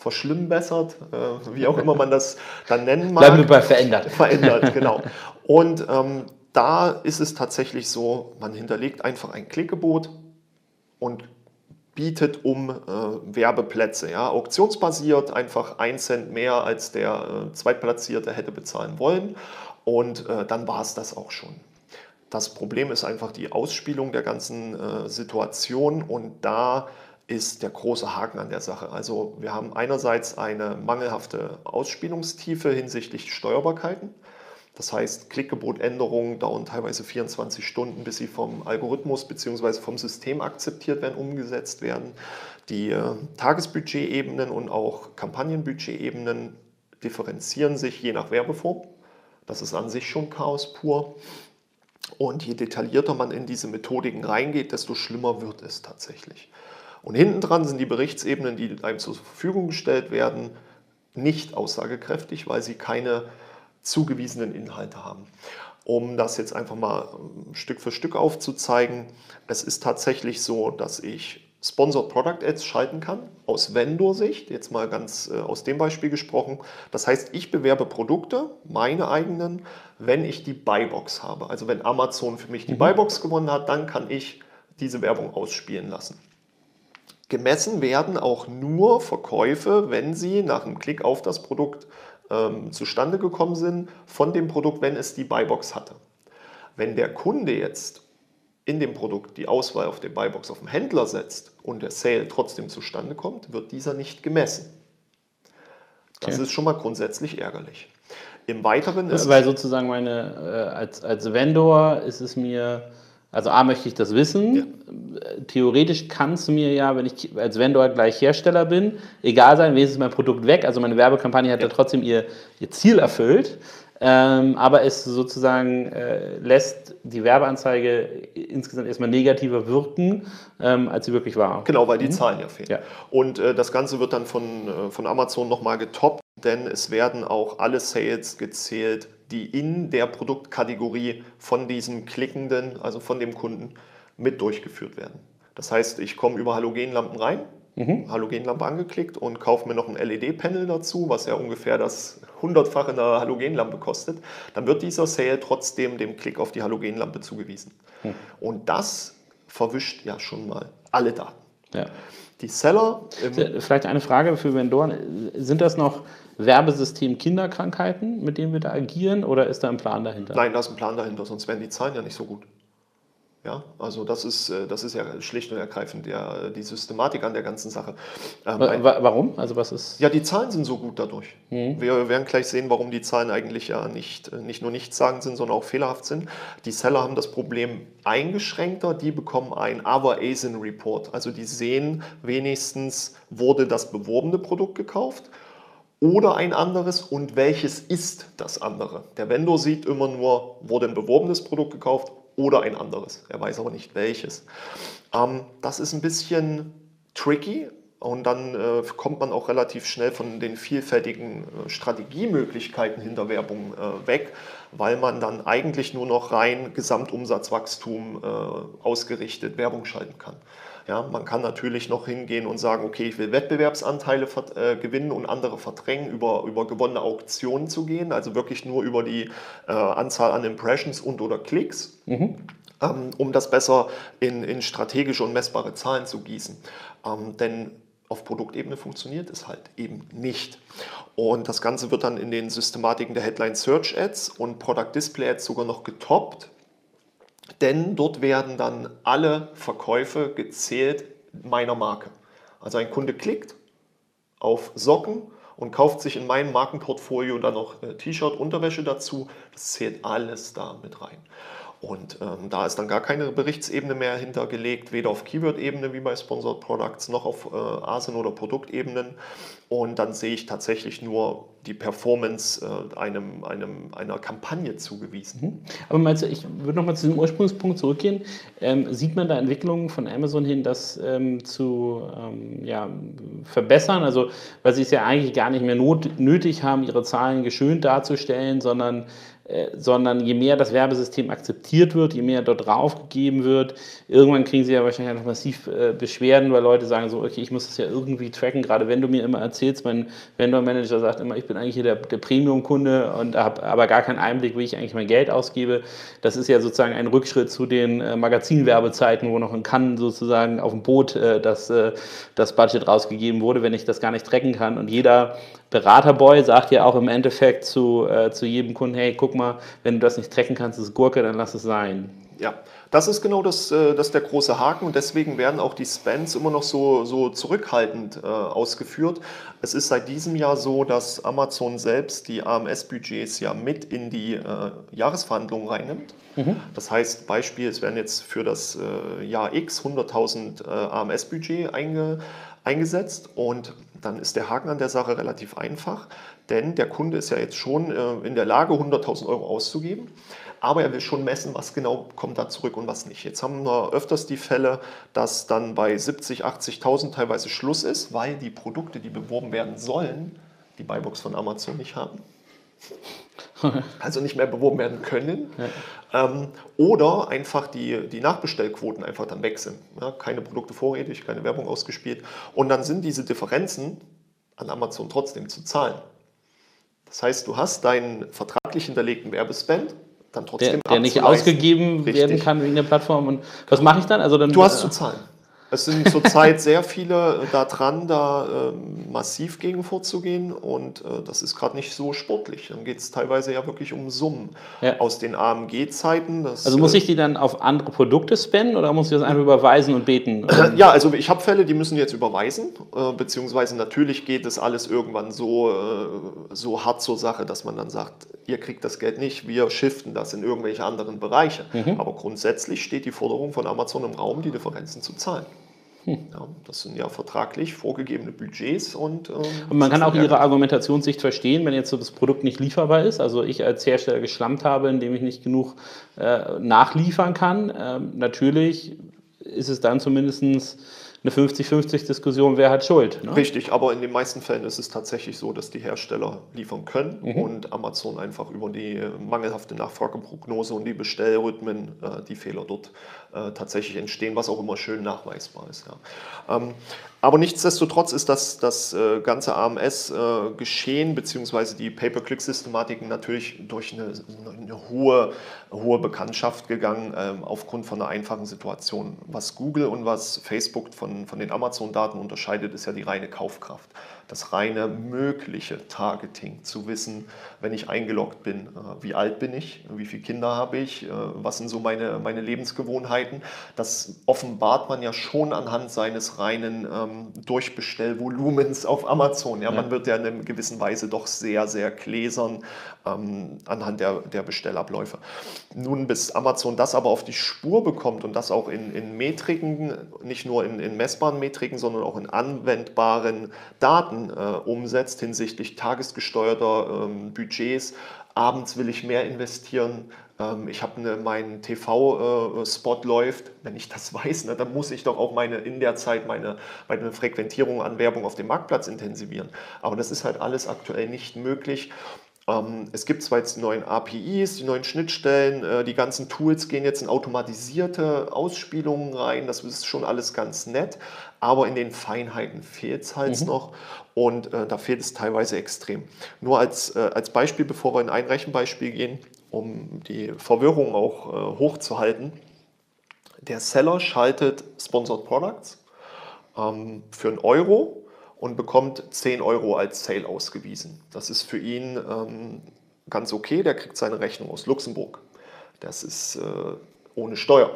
[SPEAKER 2] verschlimmbessert, äh, wie auch immer man das dann nennen mag.
[SPEAKER 1] Bleiben wir bei verändert.
[SPEAKER 2] Verändert, genau. Und ähm, da ist es tatsächlich so, man hinterlegt einfach ein Klickgebot und bietet um äh, Werbeplätze. Ja? Auktionsbasiert, einfach ein Cent mehr als der äh, Zweitplatzierte hätte bezahlen wollen. Und äh, dann war es das auch schon. Das Problem ist einfach die Ausspielung der ganzen äh, Situation und da ist der große Haken an der Sache. Also wir haben einerseits eine mangelhafte Ausspielungstiefe hinsichtlich Steuerbarkeiten. Das heißt, Klickgebotänderungen dauern teilweise 24 Stunden, bis sie vom Algorithmus bzw. vom System akzeptiert werden, umgesetzt werden. Die äh, Tagesbudgetebenen und auch Kampagnenbudgetebenen differenzieren sich je nach Werbeform. Das ist an sich schon Chaos pur. Und je detaillierter man in diese Methodiken reingeht, desto schlimmer wird es tatsächlich. Und hinten dran sind die Berichtsebenen, die einem zur Verfügung gestellt werden, nicht aussagekräftig, weil sie keine zugewiesenen Inhalte haben. Um das jetzt einfach mal ähm, Stück für Stück aufzuzeigen, es ist tatsächlich so, dass ich Sponsored Product Ads schalten kann, aus Vendor-Sicht, jetzt mal ganz äh, aus dem Beispiel gesprochen. Das heißt, ich bewerbe Produkte, meine eigenen, wenn ich die Buybox habe. Also wenn Amazon für mich die mhm. Buybox gewonnen hat, dann kann ich diese Werbung ausspielen lassen. Gemessen werden auch nur Verkäufe, wenn sie nach einem Klick auf das Produkt ähm, zustande gekommen sind, von dem Produkt, wenn es die Buybox hatte. Wenn der Kunde jetzt in dem Produkt die Auswahl auf der Buybox auf dem Händler setzt und der Sale trotzdem zustande kommt, wird dieser nicht gemessen. Das okay. ist schon mal grundsätzlich ärgerlich. Im Weiteren ist.
[SPEAKER 1] Weil sozusagen meine, äh, als, als Vendor ist es mir, also A möchte ich das wissen. Ja. Theoretisch kannst du mir ja, wenn ich als Vendor gleich Hersteller bin, egal sein, wenigstens mein Produkt weg. Also meine Werbekampagne hat ja, ja trotzdem ihr, ihr Ziel erfüllt. Ähm, aber es sozusagen äh, lässt die Werbeanzeige insgesamt erstmal negativer wirken, ähm, als sie wirklich war.
[SPEAKER 2] Genau, weil die mhm. Zahlen ja fehlen. Ja. Und äh, das Ganze wird dann von, äh, von Amazon nochmal getoppt, denn es werden auch alle Sales gezählt, die in der Produktkategorie von diesem Klickenden, also von dem Kunden, mit durchgeführt werden. Das heißt, ich komme über Halogenlampen rein, mhm. Halogenlampe angeklickt und kaufe mir noch ein LED-Panel dazu, was ja ungefähr das hundertfache einer Halogenlampe kostet, dann wird dieser Sale trotzdem dem Klick auf die Halogenlampe zugewiesen. Mhm. Und das verwischt ja schon mal alle Daten.
[SPEAKER 1] Ja.
[SPEAKER 2] Die Seller.
[SPEAKER 1] Vielleicht eine Frage für Vendoren. Sind das noch Werbesystem Kinderkrankheiten, mit denen wir da agieren, oder ist da ein Plan dahinter?
[SPEAKER 2] Nein, da ist ein Plan dahinter, sonst wären die Zahlen ja nicht so gut. Ja, also das ist, äh, das ist ja schlicht und ergreifend der, die Systematik an der ganzen Sache.
[SPEAKER 1] Ähm, warum? Also was ist?
[SPEAKER 2] Ja, die Zahlen sind so gut dadurch. Mhm. Wir werden gleich sehen, warum die Zahlen eigentlich ja nicht, äh, nicht nur nichtssagend sind, sondern auch fehlerhaft sind. Die Seller haben das Problem eingeschränkter, die bekommen ein Other ASIN Report. Also die sehen wenigstens, wurde das beworbene Produkt gekauft oder ein anderes und welches ist das andere. Der Vendor sieht immer nur, wurde ein beworbenes Produkt gekauft oder ein anderes. Er weiß aber nicht welches. Ähm, das ist ein bisschen tricky und dann äh, kommt man auch relativ schnell von den vielfältigen äh, Strategiemöglichkeiten hinter Werbung äh, weg, weil man dann eigentlich nur noch rein Gesamtumsatzwachstum äh, ausgerichtet Werbung schalten kann. Ja, man kann natürlich noch hingehen und sagen, okay, ich will Wettbewerbsanteile äh, gewinnen und andere verdrängen, über, über gewonnene Auktionen zu gehen, also wirklich nur über die äh, Anzahl an Impressions und oder Klicks. Mhm. Ähm, um das besser in, in strategische und messbare Zahlen zu gießen. Ähm, denn auf Produktebene funktioniert es halt eben nicht. Und das Ganze wird dann in den Systematiken der Headline Search Ads und Product Display Ads sogar noch getoppt denn dort werden dann alle Verkäufe gezählt meiner Marke. Also ein Kunde klickt auf Socken und kauft sich in meinem Markenportfolio dann noch T-Shirt, Unterwäsche dazu. Das zählt alles da mit rein. Und ähm, da ist dann gar keine Berichtsebene mehr hintergelegt, weder auf Keyword-Ebene wie bei Sponsored Products noch auf äh, ASIN- oder Produktebenen. Und dann sehe ich tatsächlich nur die Performance äh, einem, einem, einer Kampagne zugewiesen. Mhm.
[SPEAKER 1] Aber meinst du, ich würde nochmal zu diesem Ursprungspunkt zurückgehen. Ähm, sieht man da Entwicklungen von Amazon hin, das ähm, zu ähm, ja, verbessern? Also, weil sie es ja eigentlich gar nicht mehr not, nötig haben, ihre Zahlen geschönt darzustellen, sondern sondern je mehr das Werbesystem akzeptiert wird, je mehr dort draufgegeben wird, irgendwann kriegen sie ja wahrscheinlich noch massiv äh, Beschwerden, weil Leute sagen so, okay, ich muss das ja irgendwie tracken, gerade wenn du mir immer erzählst, mein Vendor-Manager sagt immer, ich bin eigentlich hier der, der Premium-Kunde und habe aber gar keinen Einblick, wie ich eigentlich mein Geld ausgebe. Das ist ja sozusagen ein Rückschritt zu den äh, Magazinwerbezeiten, wo noch in Cannes sozusagen auf dem Boot äh, das, äh, das Budget rausgegeben wurde, wenn ich das gar nicht tracken kann und jeder Beraterboy sagt ja auch im Endeffekt zu, äh, zu jedem Kunden, hey, guck mal, wenn du das nicht trecken kannst, das ist Gurke, dann lass es sein.
[SPEAKER 2] Ja, das ist genau das, äh, das der große Haken und deswegen werden auch die Spends immer noch so, so zurückhaltend äh, ausgeführt. Es ist seit diesem Jahr so, dass Amazon selbst die AMS-Budgets ja mit in die äh, Jahresverhandlungen reinnimmt. Mhm. Das heißt, Beispiel, es werden jetzt für das äh, Jahr X 100.000 äh, AMS-Budget einge, eingesetzt und dann ist der Haken an der Sache relativ einfach, denn der Kunde ist ja jetzt schon äh, in der Lage, 100.000 Euro auszugeben. aber er will schon messen, was genau kommt da zurück und was nicht. Jetzt haben wir öfters die Fälle, dass dann bei 70, 80.000 teilweise Schluss ist, weil die Produkte, die beworben werden sollen, die Buybox von Amazon nicht haben. also nicht mehr beworben werden können. Ja. Ähm, oder einfach die, die Nachbestellquoten einfach dann weg sind. Ja, keine Produkte vorrätig, keine Werbung ausgespielt. Und dann sind diese Differenzen an Amazon trotzdem zu zahlen. Das heißt, du hast deinen vertraglich hinterlegten Werbespend dann trotzdem
[SPEAKER 1] Der, der nicht ausgegeben Richtig. werden kann wegen der Plattform. Und was mache ich dann?
[SPEAKER 2] Also dann? Du hast äh, zu zahlen. Es sind zurzeit sehr viele da dran, da äh, massiv gegen vorzugehen und äh, das ist gerade nicht so sportlich. Dann geht es teilweise ja wirklich um Summen ja. aus den AMG-Zeiten.
[SPEAKER 1] Also muss ich die dann auf andere Produkte spenden oder muss ich das einfach überweisen und beten?
[SPEAKER 2] Ja, also ich habe Fälle, die müssen jetzt überweisen, äh, beziehungsweise natürlich geht es alles irgendwann so, äh, so hart zur Sache, dass man dann sagt, ihr kriegt das Geld nicht, wir shiften das in irgendwelche anderen Bereiche. Mhm. Aber grundsätzlich steht die Forderung von Amazon im Raum, die Differenzen zu zahlen. Ja, das sind ja vertraglich vorgegebene Budgets und.
[SPEAKER 1] Ähm, und man kann auch Ihre Argumentationssicht verstehen, wenn jetzt so das Produkt nicht lieferbar ist. Also ich als Hersteller geschlampt habe, indem ich nicht genug äh, nachliefern kann. Ähm, natürlich ist es dann zumindest eine 50-50-Diskussion, wer hat Schuld.
[SPEAKER 2] Ne? Richtig, aber in den meisten Fällen ist es tatsächlich so, dass die Hersteller liefern können mhm. und Amazon einfach über die mangelhafte Nachfrageprognose und die Bestellrhythmen äh, die Fehler dort äh, tatsächlich entstehen, was auch immer schön nachweisbar ist. Ja. Ähm, aber nichtsdestotrotz ist das, das äh, ganze AMS-Geschehen äh, beziehungsweise die Pay-per-Click-Systematiken natürlich durch eine, eine, hohe, hohe Bekanntschaft gegangen, ähm, aufgrund von einer einfachen Situation. Was Google und was Facebook von, von den Amazon-Daten unterscheidet, ist ja die reine Kaufkraft das reine mögliche Targeting, zu wissen, wenn ich eingeloggt bin, äh, wie alt bin ich, wie viele Kinder habe ich, äh, was sind so meine, meine Lebensgewohnheiten. Das offenbart man ja schon anhand seines reinen ähm, Durchbestellvolumens auf Amazon. Ja, ja, Man wird ja in einer gewissen Weise doch sehr, sehr gläsern ähm, anhand der, der Bestellabläufe. Nun, bis Amazon das aber auf die Spur bekommt und das auch in, in Metriken, nicht nur in, in messbaren Metriken, sondern auch in anwendbaren Daten, Äh, umsetzt hinsichtlich tagesgesteuerter ähm, Budgets. Abends will ich mehr investieren. Ähm, ich habe ne, mein TV-Spot äh, läuft. Wenn ich das weiß, ne, dann muss ich doch auch meine in der Zeit meine, meine Frequentierung an Werbung auf dem Marktplatz intensivieren. Aber das ist halt alles aktuell nicht möglich. Ähm, es gibt zwar jetzt die neuen APIs, die neuen Schnittstellen, äh, die ganzen Tools gehen jetzt in automatisierte Ausspielungen rein, das ist schon alles ganz nett, aber in den Feinheiten fehlt es halt mhm. noch und äh, da fehlt es teilweise extrem. Nur als, äh, als Beispiel, bevor wir in ein Rechenbeispiel gehen, um die Verwirrung auch äh, hochzuhalten. Der Seller schaltet Sponsored Products ähm, für einen Euro und bekommt 10 Euro als Sale ausgewiesen. Das ist für ihn ähm, ganz okay, der kriegt seine Rechnung aus Luxemburg. Das ist äh, ohne Steuer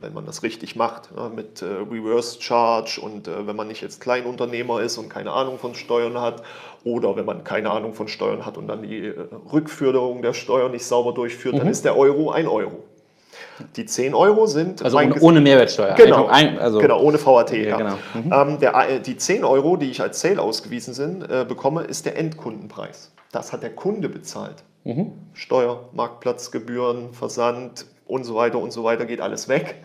[SPEAKER 2] wenn man das richtig macht, ja, mit äh, Reverse Charge und äh, wenn man nicht jetzt Kleinunternehmer ist und keine Ahnung von Steuern hat oder wenn man keine Ahnung von Steuern hat und dann die äh, Rückführung der Steuern nicht sauber durchführt, mhm. dann ist der Euro ein Euro. Die 10 Euro sind.
[SPEAKER 1] Also ohne, ohne, Mehrwertsteuer.
[SPEAKER 2] Genau, ein, also genau ohne VAT. Ja. Genau. Mhm. Ähm, der, äh, die 10 Euro, die ich als Sale ausgewiesen sind, äh, bekomme, ist der Endkundenpreis. Das hat der Kunde bezahlt. Mhm. Steuer, Marktplatzgebühren, Versand, und so weiter und so weiter geht alles weg,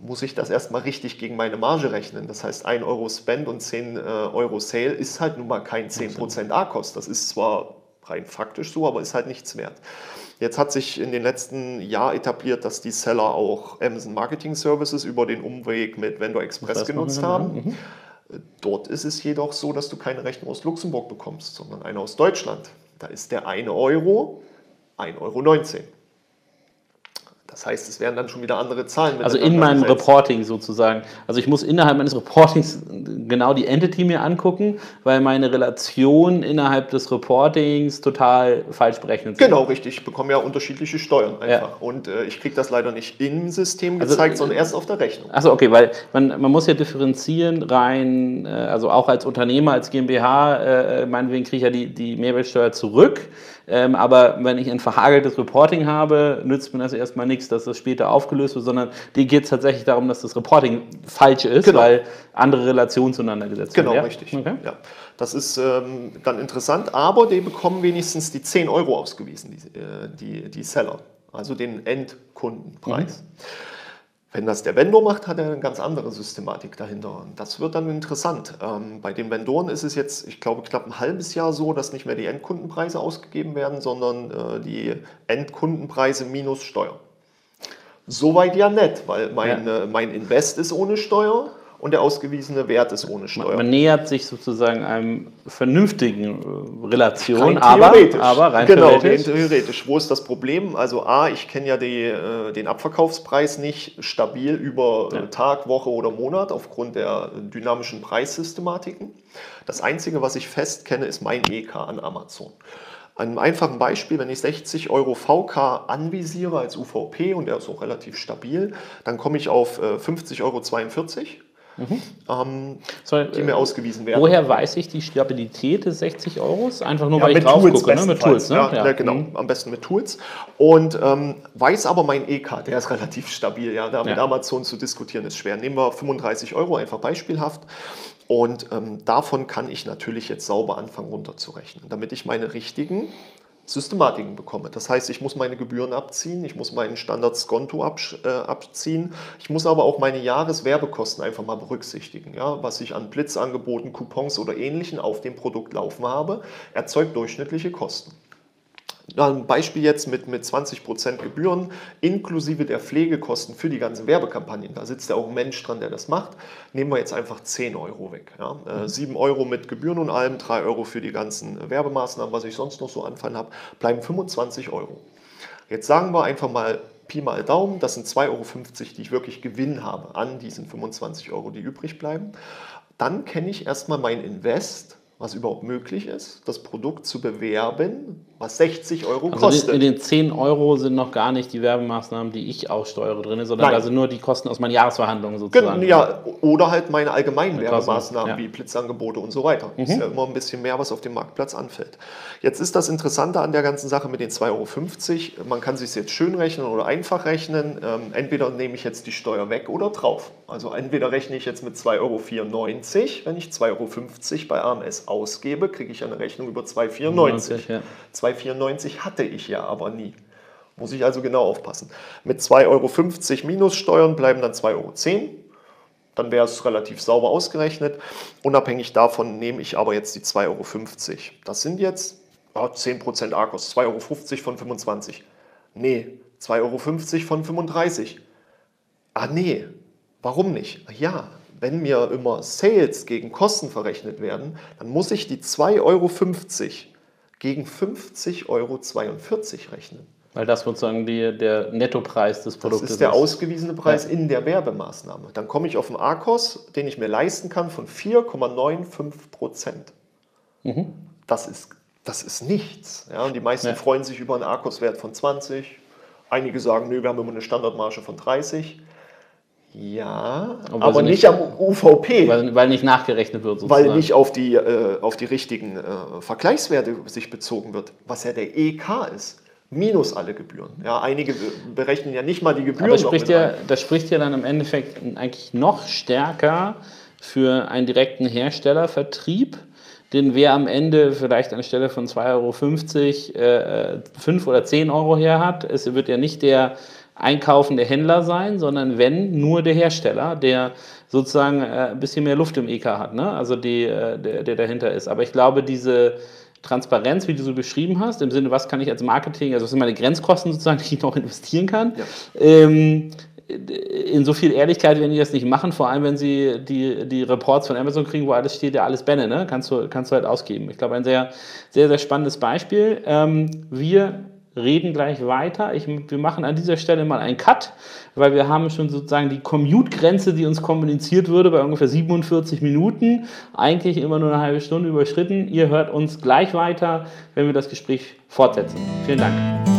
[SPEAKER 2] muss ich das erstmal richtig gegen meine Marge rechnen. Das heißt, 1 Euro Spend und 10 äh, Euro Sale ist halt nun mal kein 10% A-Kost. Das ist zwar rein faktisch so, aber ist halt nichts wert. Jetzt hat sich in den letzten Jahren etabliert, dass die Seller auch Amazon Marketing Services über den Umweg mit Vendor Express genutzt haben. Mhm. Dort ist es jedoch so, dass du keine Rechnung aus Luxemburg bekommst, sondern eine aus Deutschland. Da ist der 1 Euro 1,19 Euro. Das heißt, es wären dann schon wieder andere Zahlen.
[SPEAKER 1] Also in meinem gesetzt. Reporting sozusagen. Also ich muss innerhalb meines Reportings genau die Entity mir angucken, weil meine Relation innerhalb des Reportings total falsch berechnet
[SPEAKER 2] sind. Genau, richtig. Ich bekomme ja unterschiedliche Steuern einfach. Ja. Und äh, ich kriege das leider nicht im System also, gezeigt, also, sondern erst auf der Rechnung.
[SPEAKER 1] Achso, okay, weil man, man muss ja differenzieren rein, äh, also auch als Unternehmer, als GmbH, äh, meinetwegen kriege ich ja die, die Mehrwertsteuer zurück. Ähm, aber wenn ich ein verhageltes Reporting habe, nützt mir das erstmal nichts, dass das später aufgelöst wird, sondern dir geht es tatsächlich darum, dass das Reporting falsch ist, genau. weil andere Relationen zueinander gesetzt
[SPEAKER 2] genau, werden. Genau, richtig. Okay. Ja. Das ist ähm, dann interessant, aber die bekommen wenigstens die 10 Euro ausgewiesen, die, äh, die, die Seller. also den Endkundenpreis. Mhm. Wenn das der Vendor macht, hat er eine ganz andere Systematik dahinter. Und das wird dann interessant. Ähm, bei den Vendoren ist es jetzt, ich glaube, knapp ein halbes Jahr so, dass nicht mehr die Endkundenpreise ausgegeben werden, sondern äh, die Endkundenpreise minus Steuer. Soweit ja nett, weil mein, ja. äh, mein Invest ist ohne Steuer und der ausgewiesene Wert ist ohne Steuer.
[SPEAKER 1] Man, man nähert sich sozusagen einem vernünftigen äh, Relation, rein aber, aber
[SPEAKER 2] rein genau, theoretisch. theoretisch. Wo ist das Problem? Also A, ich kenne ja die, äh, den Abverkaufspreis nicht stabil über äh, ja. Tag, Woche oder Monat aufgrund der dynamischen Preissystematiken. Das Einzige, was ich fest kenne, ist mein EK an Amazon. Ein einfachen Beispiel, wenn ich 60 Euro VK anvisiere als UVP und der ist auch relativ stabil, dann komme ich auf 50,42 Euro mhm. ähm, Sorry, die mir ausgewiesen werden.
[SPEAKER 1] Woher weiß ich die Stabilität des 60 Euros? Einfach nur, ja, weil ich drauf Tools gucke,
[SPEAKER 2] ne? mit Tools. Ne? Ja, ja. genau, mhm. am besten mit Tools. Und ähm, weiß aber mein EK, der ist relativ stabil. Ja, da mit Amazon zu diskutieren ist schwer. Nehmen wir 35 Euro, einfach beispielhaft. Und ähm, davon kann ich natürlich jetzt sauber anfangen runterzurechnen, damit ich meine richtigen Systematiken bekomme. Das heißt, ich muss meine Gebühren abziehen, ich muss meinen Standardskonto äh, abziehen, ich muss aber auch meine Jahreswerbekosten einfach mal berücksichtigen. Ja? Was ich an Blitzangeboten, Coupons oder Ähnlichem auf dem Produkt laufen habe, erzeugt durchschnittliche Kosten. Ein Beispiel jetzt mit, mit 20% Gebühren inklusive der Pflegekosten für die ganzen Werbekampagnen. Da sitzt ja auch ein Mensch dran, der das macht. Nehmen wir jetzt einfach 10 Euro weg. Ja. Äh, 7 Euro mit Gebühren und allem, 3 Euro für die ganzen Werbemaßnahmen, was ich sonst noch so anfallen habe, bleiben 25 Euro. Jetzt sagen wir einfach mal Pi mal Daumen, das sind 2,50 Euro, die ich wirklich Gewinn habe an diesen 25 Euro, die übrig bleiben. Dann kenne ich erstmal mein Invest was überhaupt möglich ist, das Produkt zu bewerben, was 60 Euro also kostet.
[SPEAKER 1] In den 10 Euro sind noch gar nicht die Werbemaßnahmen, die ich aussteuere drin, sondern Nein. da sind nur die Kosten aus meinen Jahresverhandlungen sozusagen.
[SPEAKER 2] Ja, oder halt meine allgemeinen Mit Werbemaßnahmen ja. wie Blitzangebote und so weiter. Mhm. Ist ja immer ein bisschen mehr, was auf dem Marktplatz anfällt. Jetzt ist das Interessante an der ganzen Sache mit den 2,50 Euro. Man kann sich jetzt schön rechnen oder einfach rechnen. Ähm, entweder nehme ich jetzt die Steuer weg oder drauf. Also entweder rechne ich jetzt mit 2,94 Euro, wenn ich 2,50 Euro bei AMS ausgebe, kriege ich eine Rechnung über 2,94. Ja. 2,94 hatte ich ja aber nie. Muss ich also genau aufpassen. Mit 2,50 Euro minus Steuern bleiben dann 2,10 Euro. Dann wäre es relativ sauber ausgerechnet. Unabhängig davon nehme ich aber jetzt die 2,50 Euro. Das sind jetzt oh, 10% Arcos, 2,50 Euro von 25. Nee, 2,50 Euro von 35. Ah nee, warum nicht? Ja, wenn mir immer Sales gegen Kosten verrechnet werden, dann muss ich die 2,50 Euro gegen 50,42 Euro rechnen.
[SPEAKER 1] Weil das sozusagen die, der Nettopreis des Produktes
[SPEAKER 2] ist. Das ist der ausgewiesene Preis ja. in der Werbemaßnahme. Dann komme ich auf einen ARKOS, den ich mir leisten kann, von 4,95 Prozent. Mhm. Das, ist, das ist nichts. Ja, und die meisten ja. freuen sich über einen ARKOS-Wert von 20. Einige sagen, nö, wir haben immer eine Standardmarge von 30. Ja, aber, aber nicht, nicht, am UVP.
[SPEAKER 1] Weil, weil, nicht nachgerechnet wird
[SPEAKER 2] sozusagen. Weil nicht auf die, äh, auf die richtigen äh, Vergleichswerte sich bezogen wird, was ja der EK ist. Minus alle Gebühren. Ja, einige berechnen ja nicht mal die Gebühren. Aber
[SPEAKER 1] das spricht, ja, das spricht ja dann im Endeffekt eigentlich noch stärker für einen direkten Herstellervertrieb, den wer am Ende vielleicht anstelle von 2,50 Euro äh, 5 oder 10 Euro her hat. Es wird ja nicht der einkaufende Händler sein, sondern wenn nur der Hersteller, der sozusagen äh, ein bisschen mehr Luft im EK hat, ne? also die, äh, der, der dahinter ist. Aber ich glaube, diese Transparenz, wie du so beschrieben hast, im Sinne, was kann ich als Marketing, also was sind meine Grenzkosten sozusagen, die ich noch investieren kann, ja. ähm, in so viel Ehrlichkeit werden die das nicht machen, vor allem wenn sie die, die Reports von Amazon kriegen, wo alles steht, ja alles Benne, ne? kannst, du, kannst du halt ausgeben. Ich glaube, ein sehr, sehr, sehr spannendes Beispiel. Ähm, wir reden gleich weiter. Ich, wir machen an dieser Stelle mal einen Cut, weil wir haben schon sozusagen die Commute-Grenze, die uns kommuniziert würde, bei ungefähr 47 Minuten, eigentlich immer nur eine halbe Stunde überschritten. Ihr hört uns gleich weiter, wenn wir das Gespräch fortsetzen. Vielen Dank.